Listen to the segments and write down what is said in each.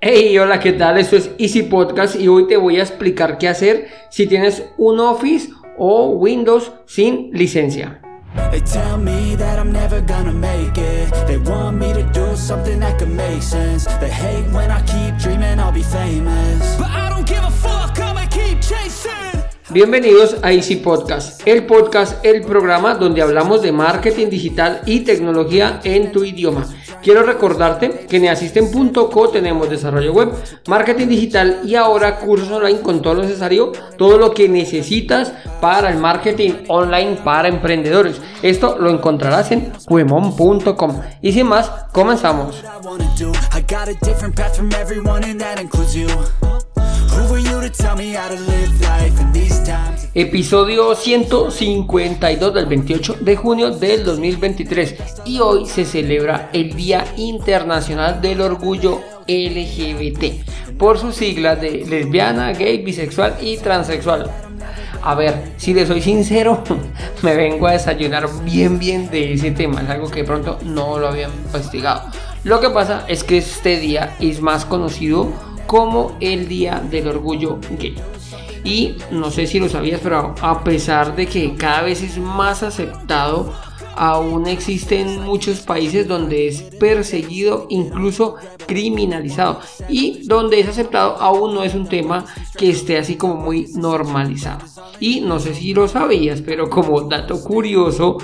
Hey, hola, ¿qué tal? Esto es Easy Podcast y hoy te voy a explicar qué hacer si tienes un Office o Windows sin licencia. Bienvenidos a Easy Podcast, el podcast, el programa donde hablamos de marketing digital y tecnología en tu idioma. Quiero recordarte que en easisten.co tenemos desarrollo web, marketing digital y ahora cursos online con todo lo necesario, todo lo que necesitas para el marketing online para emprendedores. Esto lo encontrarás en cuemon.com. Y sin más, comenzamos. Episodio 152 del 28 de junio del 2023 y hoy se celebra el Día Internacional del Orgullo LGBT por sus siglas de lesbiana, gay, bisexual y transexual. A ver, si le soy sincero, me vengo a desayunar bien bien de ese tema, es algo que pronto no lo habían investigado. Lo que pasa es que este día es más conocido como el Día del Orgullo Gay. Y no sé si lo sabías, pero a pesar de que cada vez es más aceptado, aún existen muchos países donde es perseguido, incluso criminalizado. Y donde es aceptado aún no es un tema que esté así como muy normalizado. Y no sé si lo sabías, pero como dato curioso,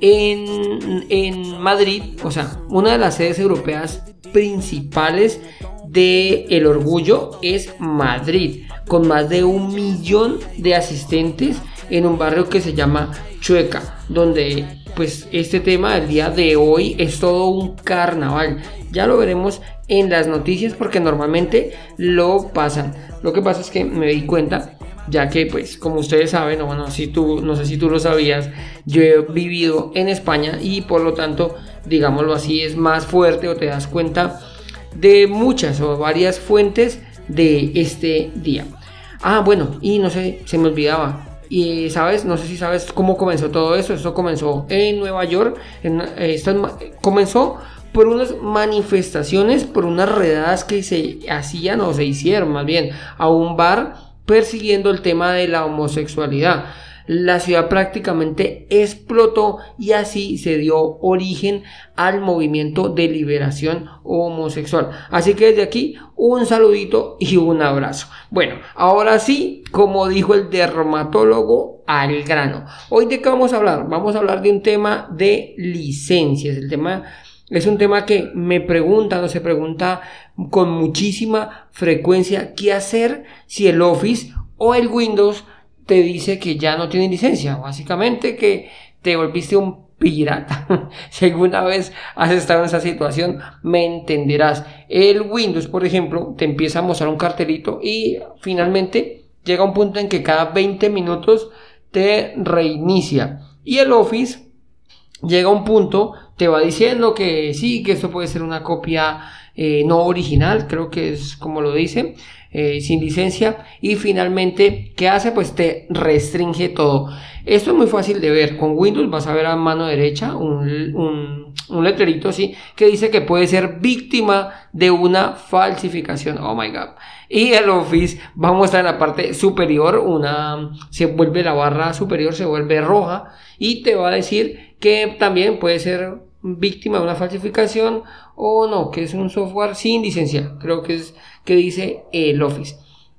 en, en Madrid, o sea, una de las sedes europeas principales de el orgullo es Madrid, con más de un millón de asistentes en un barrio que se llama Chueca, donde pues este tema del día de hoy es todo un carnaval. Ya lo veremos en las noticias porque normalmente lo pasan. Lo que pasa es que me di cuenta ya que pues como ustedes saben, o bueno, si tú, no sé si tú lo sabías, yo he vivido en España y por lo tanto, digámoslo así, es más fuerte o te das cuenta de muchas o varias fuentes de este día. Ah, bueno, y no sé, se me olvidaba. Y sabes, no sé si sabes cómo comenzó todo eso. Esto comenzó en Nueva York. En, eh, esto comenzó por unas manifestaciones, por unas redadas que se hacían o se hicieron más bien a un bar persiguiendo el tema de la homosexualidad. La ciudad prácticamente explotó y así se dio origen al movimiento de liberación homosexual. Así que desde aquí un saludito y un abrazo. Bueno, ahora sí, como dijo el dermatólogo, al grano. Hoy de qué vamos a hablar? Vamos a hablar de un tema de licencias. El tema es un tema que me preguntan o se pregunta con muchísima frecuencia qué hacer si el Office o el Windows te dice que ya no tiene licencia. Básicamente que te volviste un pirata. si alguna vez has estado en esa situación, me entenderás. El Windows, por ejemplo, te empieza a mostrar un cartelito y finalmente llega un punto en que cada 20 minutos te reinicia. Y el Office llega un punto, te va diciendo que sí, que esto puede ser una copia eh, no original, creo que es como lo dice, eh, sin licencia. Y finalmente, ¿qué hace? Pues te restringe todo. Esto es muy fácil de ver. Con Windows vas a ver a mano derecha un, un, un letrerito así que dice que puede ser víctima de una falsificación. Oh my god. Y el Office va a en la parte superior una, se vuelve la barra superior, se vuelve roja y te va a decir que también puede ser víctima de una falsificación o no, que es un software sin licencia, creo que es que dice el Office.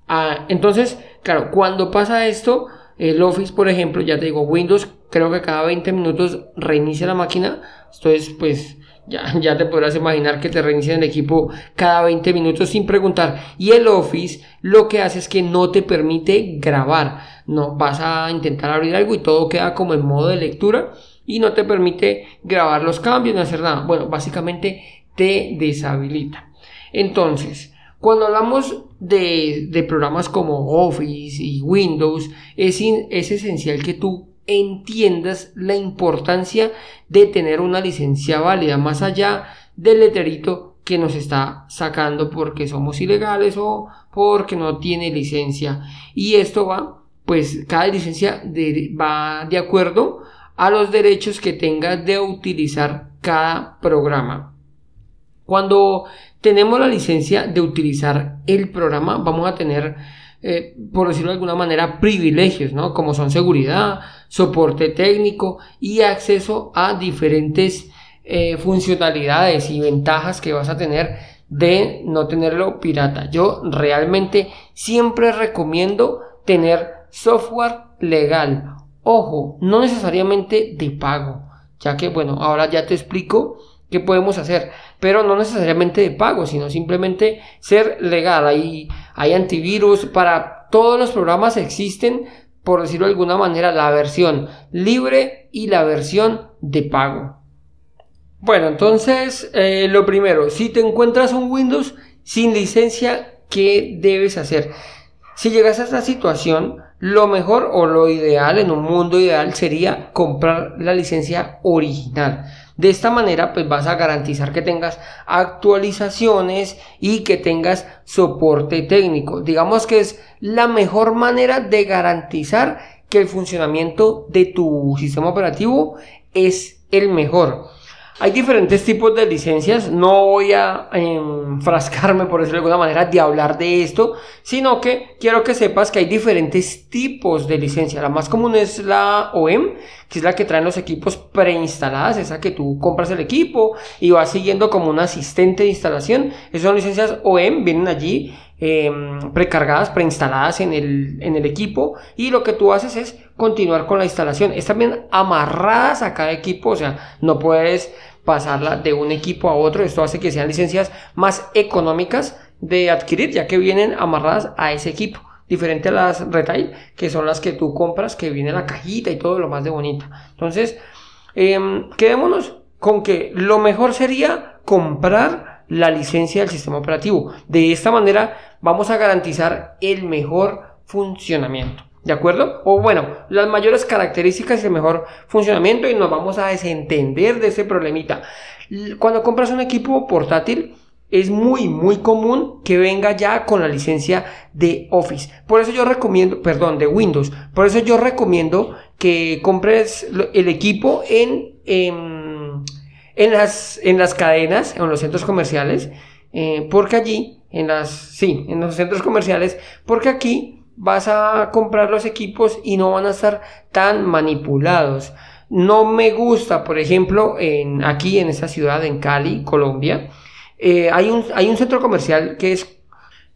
Ah, entonces, claro, cuando pasa esto, el Office, por ejemplo, ya te digo, Windows, creo que cada 20 minutos reinicia la máquina, entonces pues ya, ya te podrás imaginar que te reinician el equipo cada 20 minutos sin preguntar. Y el Office lo que hace es que no te permite grabar. No, vas a intentar abrir algo y todo queda como en modo de lectura y no te permite grabar los cambios ni hacer nada. Bueno, básicamente te deshabilita. Entonces, cuando hablamos de, de programas como Office y Windows, es, es esencial que tú entiendas la importancia de tener una licencia válida más allá del letrerito que nos está sacando porque somos ilegales o porque no tiene licencia. Y esto va, pues cada licencia va de acuerdo a los derechos que tenga de utilizar cada programa. Cuando tenemos la licencia de utilizar el programa, vamos a tener, eh, por decirlo de alguna manera, privilegios, ¿no? Como son seguridad, soporte técnico y acceso a diferentes eh, funcionalidades y ventajas que vas a tener de no tenerlo pirata. Yo realmente siempre recomiendo tener software legal. Ojo, no necesariamente de pago, ya que bueno, ahora ya te explico qué podemos hacer, pero no necesariamente de pago, sino simplemente ser legal. Hay, hay antivirus para todos los programas existen, por decirlo de alguna manera, la versión libre y la versión de pago. Bueno, entonces, eh, lo primero, si te encuentras un Windows sin licencia, ¿qué debes hacer? Si llegas a esta situación, lo mejor o lo ideal en un mundo ideal sería comprar la licencia original. De esta manera, pues vas a garantizar que tengas actualizaciones y que tengas soporte técnico. Digamos que es la mejor manera de garantizar que el funcionamiento de tu sistema operativo es el mejor. Hay diferentes tipos de licencias, no voy a enfrascarme, por decirlo de alguna manera, de hablar de esto, sino que quiero que sepas que hay diferentes tipos de licencia. La más común es la OEM, que es la que traen los equipos preinstaladas, esa que tú compras el equipo y vas siguiendo como un asistente de instalación. Esas son licencias OEM, vienen allí em, precargadas, preinstaladas en el, en el equipo y lo que tú haces es continuar con la instalación. Están bien amarradas a cada equipo, o sea, no puedes pasarla de un equipo a otro. Esto hace que sean licencias más económicas de adquirir, ya que vienen amarradas a ese equipo. Diferente a las retail, que son las que tú compras, que viene la cajita y todo lo más de bonita. Entonces, em, quedémonos con que lo mejor sería comprar la licencia del sistema operativo. De esta manera vamos a garantizar el mejor funcionamiento. ¿De acuerdo? O bueno, las mayores características y el mejor funcionamiento y nos vamos a desentender de ese problemita. Cuando compras un equipo portátil, es muy, muy común que venga ya con la licencia de Office. Por eso yo recomiendo, perdón, de Windows. Por eso yo recomiendo que compres el equipo en, en, las, en las cadenas, en los centros comerciales, eh, porque allí, en las, sí, en los centros comerciales, porque aquí vas a comprar los equipos y no van a estar tan manipulados. No me gusta, por ejemplo, en, aquí en esta ciudad, en Cali, Colombia, eh, hay, un, hay un centro comercial que es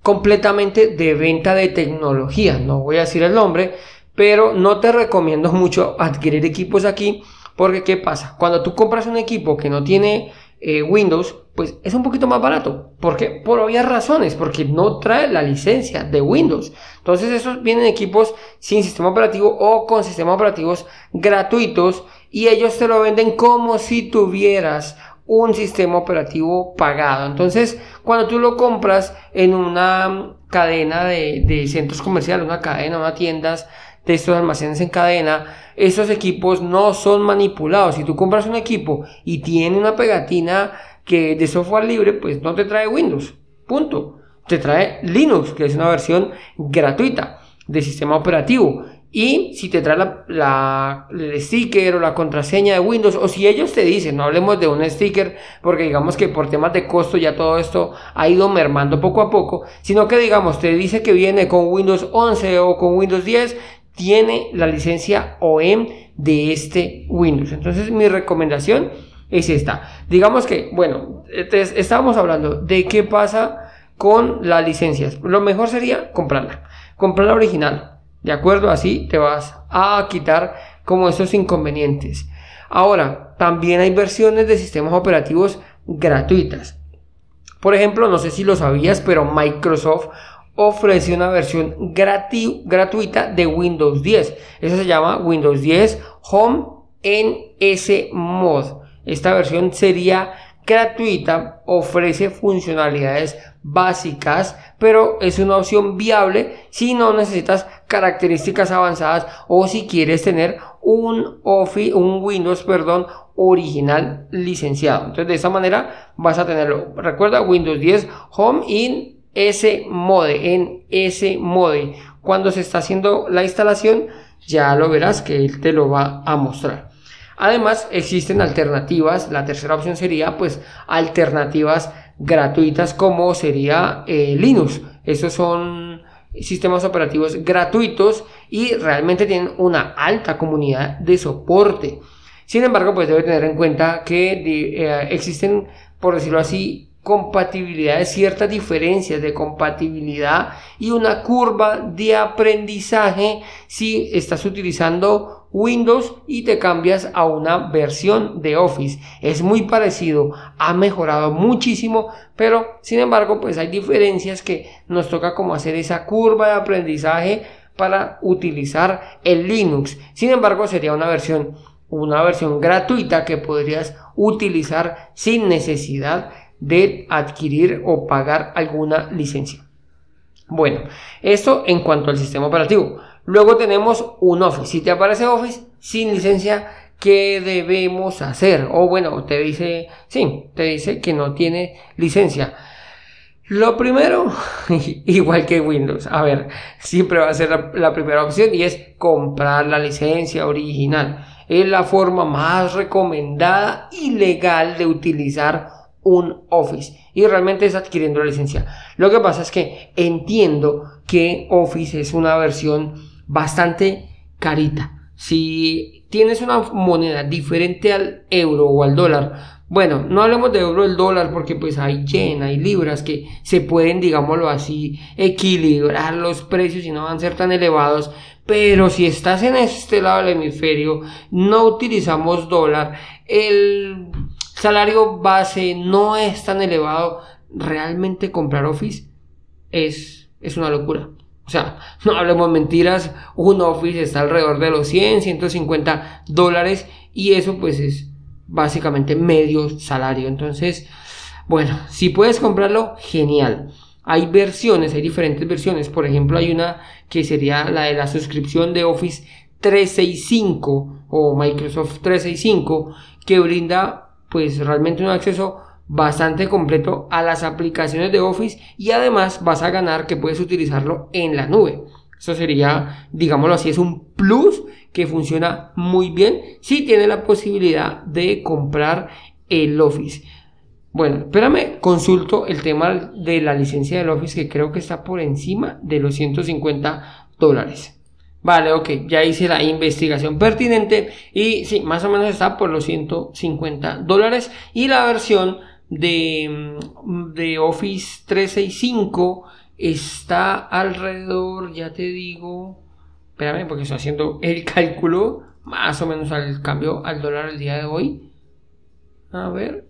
completamente de venta de tecnología. No voy a decir el nombre, pero no te recomiendo mucho adquirir equipos aquí porque ¿qué pasa? Cuando tú compras un equipo que no tiene eh, Windows, pues es un poquito más barato. ¿Por qué? Por obvias razones, porque no trae la licencia de Windows. Entonces esos vienen equipos sin sistema operativo o con sistemas operativos gratuitos y ellos te lo venden como si tuvieras un sistema operativo pagado. Entonces, cuando tú lo compras en una cadena de, centros comerciales, una cadena, una tiendas de estos almacenes en cadena, esos equipos no son manipulados. Si tú compras un equipo y tiene una pegatina que de software libre, pues no te trae Windows. Punto. Te trae Linux, que es una versión gratuita de sistema operativo. Y si te trae la, el sticker o la contraseña de Windows, o si ellos te dicen, no hablemos de un sticker, porque digamos que por temas de costo ya todo esto ha ido mermando poco a poco, sino que digamos, te dice que viene con Windows 11 o con Windows 10, tiene la licencia OEM de este Windows. Entonces mi recomendación es esta. Digamos que, bueno, estábamos hablando de qué pasa con las licencias. Lo mejor sería comprarla. Comprarla original ¿De acuerdo? Así te vas a quitar como esos inconvenientes. Ahora, también hay versiones de sistemas operativos gratuitas. Por ejemplo, no sé si lo sabías, pero Microsoft ofrece una versión gratuita de Windows 10. Eso se llama Windows 10 Home ese mod. Esta versión sería gratuita, ofrece funcionalidades básicas, pero es una opción viable si no necesitas características avanzadas o si quieres tener un Office, un Windows, perdón, original licenciado. Entonces de esa manera vas a tenerlo. Recuerda Windows 10 Home in ese mode, en ese mode. Cuando se está haciendo la instalación, ya lo verás que él te lo va a mostrar. Además, existen alternativas. La tercera opción sería, pues, alternativas gratuitas como sería eh, Linux. Estos son sistemas operativos gratuitos y realmente tienen una alta comunidad de soporte. Sin embargo, pues debe tener en cuenta que eh, existen, por decirlo así, compatibilidades, ciertas diferencias de compatibilidad y una curva de aprendizaje si estás utilizando Windows y te cambias a una versión de Office. Es muy parecido, ha mejorado muchísimo, pero sin embargo pues hay diferencias que nos toca como hacer esa curva de aprendizaje para utilizar el Linux. Sin embargo sería una versión una versión gratuita que podrías utilizar sin necesidad de adquirir o pagar alguna licencia. Bueno, esto en cuanto al sistema operativo. Luego tenemos un Office. Si te aparece Office sin licencia, ¿qué debemos hacer? O bueno, te dice, sí, te dice que no tiene licencia. Lo primero, igual que Windows, a ver, siempre va a ser la, la, primera opción y es comprar la licencia original. Es la forma más recomendada y legal de utilizar un Office y realmente es adquiriendo la licencia. Lo que pasa es que entiendo que Office es una versión bastante carita. Si tienes una moneda diferente al euro o al dólar, bueno, no hablemos de euro el dólar porque pues hay yen, hay libras que se pueden, digámoslo así, equilibrar los precios y no van a ser tan elevados. Pero si estás en este lado del hemisferio, no utilizamos dólar, el salario base no es tan elevado, realmente comprar Office es, es una locura. O sea, no hablemos mentiras, un Office está alrededor de los 100, 150 dólares y eso pues es básicamente medio salario. Entonces, bueno, si puedes comprarlo, genial. Hay versiones, hay diferentes versiones. Por ejemplo, hay una que sería la de la suscripción de Office 365 o Microsoft 365 que brinda pues realmente un acceso bastante completo a las aplicaciones de Office y además vas a ganar que puedes utilizarlo en la nube. Eso sería, digámoslo así, es un plus que funciona muy bien si tiene la posibilidad de comprar el Office. Bueno, espérame, consulto el tema de la licencia del Office que creo que está por encima de los 150 dólares. Vale, ok, ya hice la investigación pertinente y sí, más o menos está por los 150 dólares. Y la versión de, mm, de Office 365 está alrededor, ya te digo, espérame porque estoy haciendo el cálculo, más o menos al cambio al dólar el día de hoy. A ver,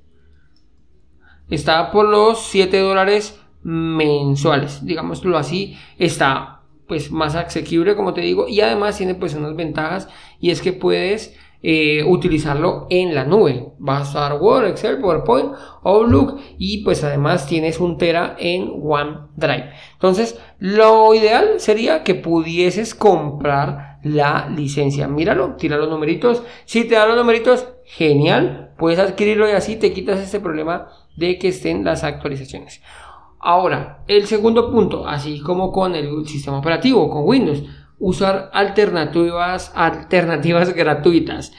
está por los 7 dólares mensuales, digámoslo así, está pues más asequible como te digo y además tiene pues unas ventajas y es que puedes eh, utilizarlo en la nube. Vas a usar Word, Excel, PowerPoint, Outlook y pues además tienes un tera en OneDrive. Entonces lo ideal sería que pudieses comprar la licencia. Míralo, tira los numeritos. Si te dan los numeritos genial puedes adquirirlo y así te quitas este problema de que estén las actualizaciones Ahora, el segundo punto, así como con el sistema operativo, con Windows, usar alternativas, gratuitas.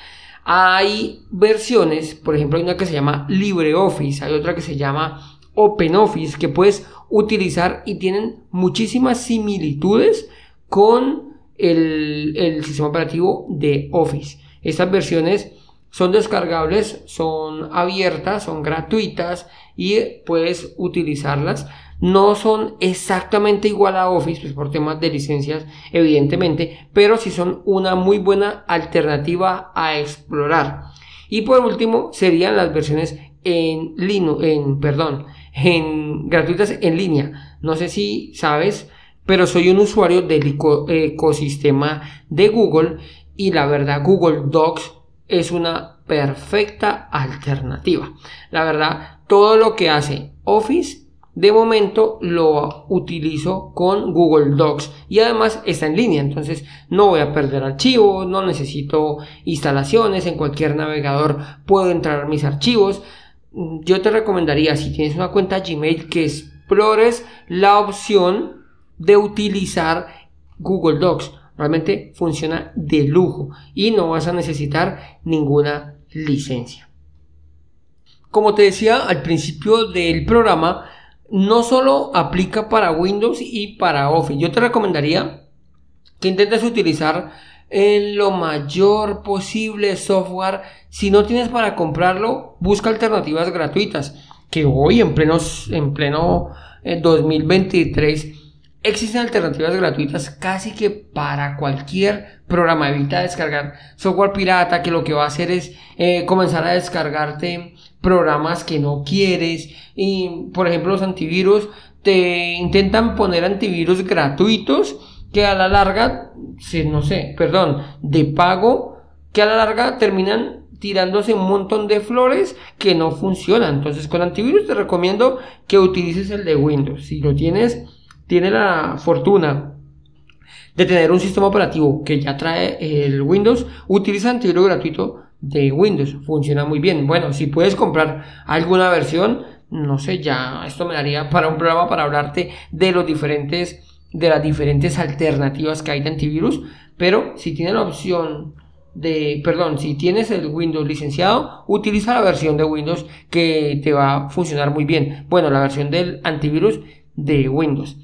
Hay versiones, por ejemplo, hay una que se llama LibreOffice, hay otra que se llama OpenOffice, que puedes utilizar y tienen muchísimas similitudes con el, el sistema operativo de Office. Estas versiones son descargables, son abiertas, son gratuitas y puedes utilizarlas. No son exactamente igual a Office, pues por temas de licencias, evidentemente, pero sí son una muy buena alternativa a explorar. Y por último, serían las versiones en Linux, en, perdón, en gratuitas en línea. No sé si sabes, pero soy un usuario del ecosistema de Google y la verdad Google Docs es una perfecta alternativa. La verdad, todo lo que hace Office de momento lo utilizo con Google Docs y además está en línea, entonces no voy a perder archivos, no necesito instalaciones, en cualquier navegador puedo entrar mis archivos. Yo te recomendaría, si tienes una cuenta Gmail, que explores la opción de utilizar Google Docs Realmente funciona de lujo y no vas a necesitar ninguna licencia. como te decía al principio del programa, no solo aplica para Windows y para Office. Yo te recomendaría que intentes utilizar en lo mayor posible software. Si no tienes para comprarlo, busca alternativas gratuitas. Que hoy en pleno, en pleno 2023 eh, existen alternativas gratuitas casi que para cualquier programa. Evita descargar software pirata que lo que va a hacer es eh, comenzar a descargarte programas que no quieres. Y por ejemplo los antivirus te intentan poner antivirus gratuitos que a la larga, no sé, perdón, de pago, que a la larga terminan tirándose un montón de flores que no funcionan. Entonces con antivirus te recomiendo que utilices el de Windows. Si lo tienes, tiene la fortuna de tener un sistema operativo que ya trae el Windows, utiliza antivirus gratuito de Windows. Funciona muy bien. Bueno, si puedes comprar alguna versión, no sé, ya esto me daría para un programa para hablarte de los diferentes de las diferentes alternativas que hay de antivirus, pero si tienes la opción de, perdón, si tienes el Windows licenciado, utiliza la versión de Windows que te va a funcionar muy bien. Bueno, la versión del antivirus de Windows.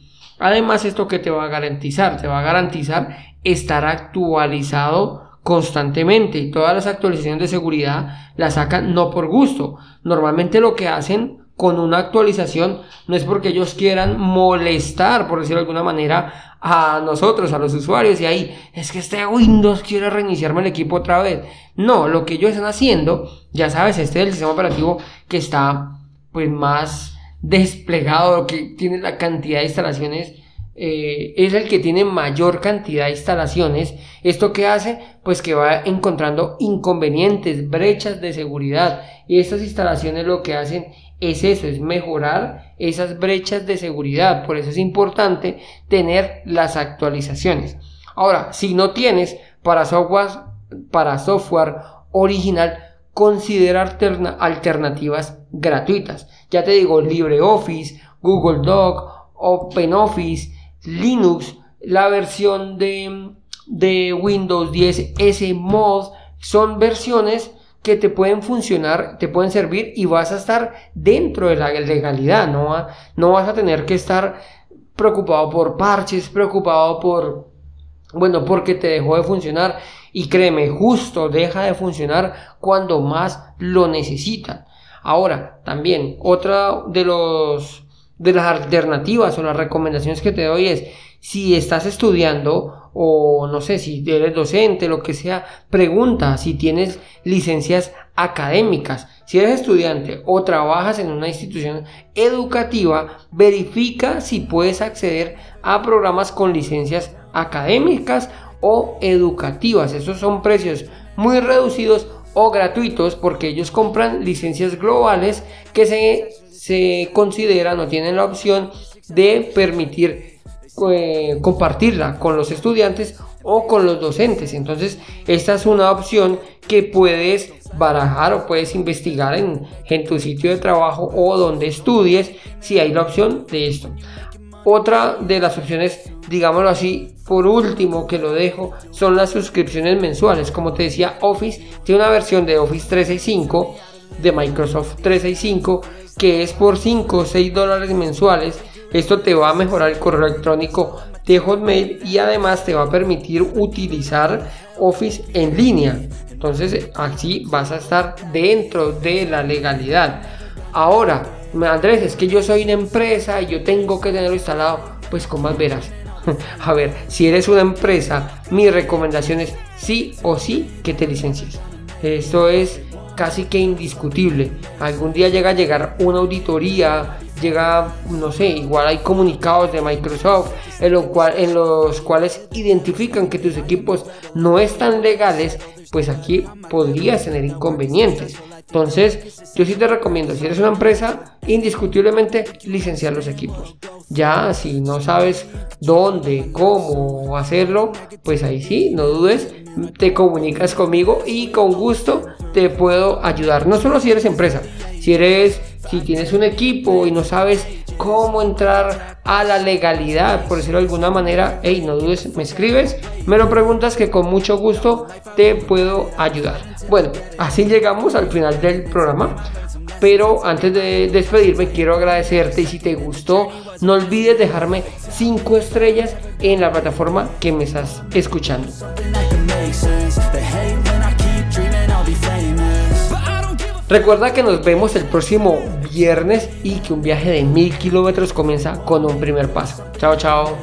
Además, esto que te va a garantizar, te va a garantizar estar actualizado constantemente y todas las actualizaciones de seguridad las sacan no por gusto. Normalmente lo que hacen con una actualización no es porque ellos quieran molestar, por decirlo de alguna manera, a nosotros, a los usuarios, y ahí es que este Windows quiere reiniciarme el equipo otra vez. No, lo que ellos están haciendo, ya sabes, este es el sistema operativo que está pues más desplegado, que tiene la cantidad de instalaciones eh, es el que tiene mayor cantidad de instalaciones. ¿Esto que hace? Pues que va encontrando inconvenientes, brechas de seguridad. Y estas instalaciones lo que hacen es eso, es mejorar esas brechas de seguridad. Por eso es importante tener las actualizaciones. Ahora, si no tienes para software, para software original, considera alternativas gratuitas. Ya te digo, LibreOffice, Google Doc, OpenOffice, Linux, la versión de, de Windows 10 S Mod, son versiones que te pueden funcionar, te pueden servir y vas a estar dentro de la legalidad, no vas a tener que estar preocupado por parches, preocupado por, bueno, porque te dejó de funcionar y créeme, justo deja de funcionar cuando más lo necesitan. Ahora, también, otra de los de las alternativas o las recomendaciones que te doy es si estás estudiando o no sé si eres docente, lo que sea, pregunta si tienes licencias académicas. Si eres estudiante o trabajas en una institución educativa, verifica si puedes acceder a programas con licencias académicas o educativas. Esos son precios muy reducidos o gratuitos porque ellos compran licencias globales que se, se consideran o tienen la opción de permitir eh, compartirla con los estudiantes o con los docentes. Entonces, esta es una opción que puedes barajar o puedes investigar en, en tu sitio de trabajo o donde estudies si hay la opción de esto. Otra de las opciones, digámoslo así, por último que lo dejo, son las suscripciones mensuales. Como te decía, Office tiene una versión de Office 365, de Microsoft 365, que es por 5 o 6 dólares mensuales esto te va a mejorar el correo electrónico de Hotmail y además te va a permitir utilizar Office en línea. Entonces así vas a estar dentro de la legalidad. Ahora, Andrés, es que yo soy una empresa y yo tengo que tenerlo instalado. Pues como más verás. a ver, si eres una empresa, mi recomendación es sí o sí que te licencies. Esto es casi que indiscutible. Algún día llega a llegar una auditoría llega, no sé, igual hay comunicados de Microsoft en, lo cual, en los cuales identifican que tus equipos no están legales, pues aquí podrías tener inconvenientes. Entonces, yo sí te recomiendo, si eres una empresa, indiscutiblemente licenciar los equipos. Ya, si no sabes dónde, cómo hacerlo, pues ahí sí, no dudes, te comunicas conmigo y con gusto te puedo ayudar. No solo si eres empresa, si eres si tienes un equipo y no sabes cómo entrar a la legalidad, por decirlo de alguna manera, hey, no dudes, me escribes, me lo preguntas que con mucho gusto te puedo ayudar. Bueno, así llegamos al final del programa. Pero antes de despedirme quiero agradecerte y si te gustó no olvides dejarme 5 estrellas en la plataforma que me estás escuchando. Recuerda que nos vemos el próximo viernes y que un viaje de mil kilómetros comienza con un primer paso. Chao, chao.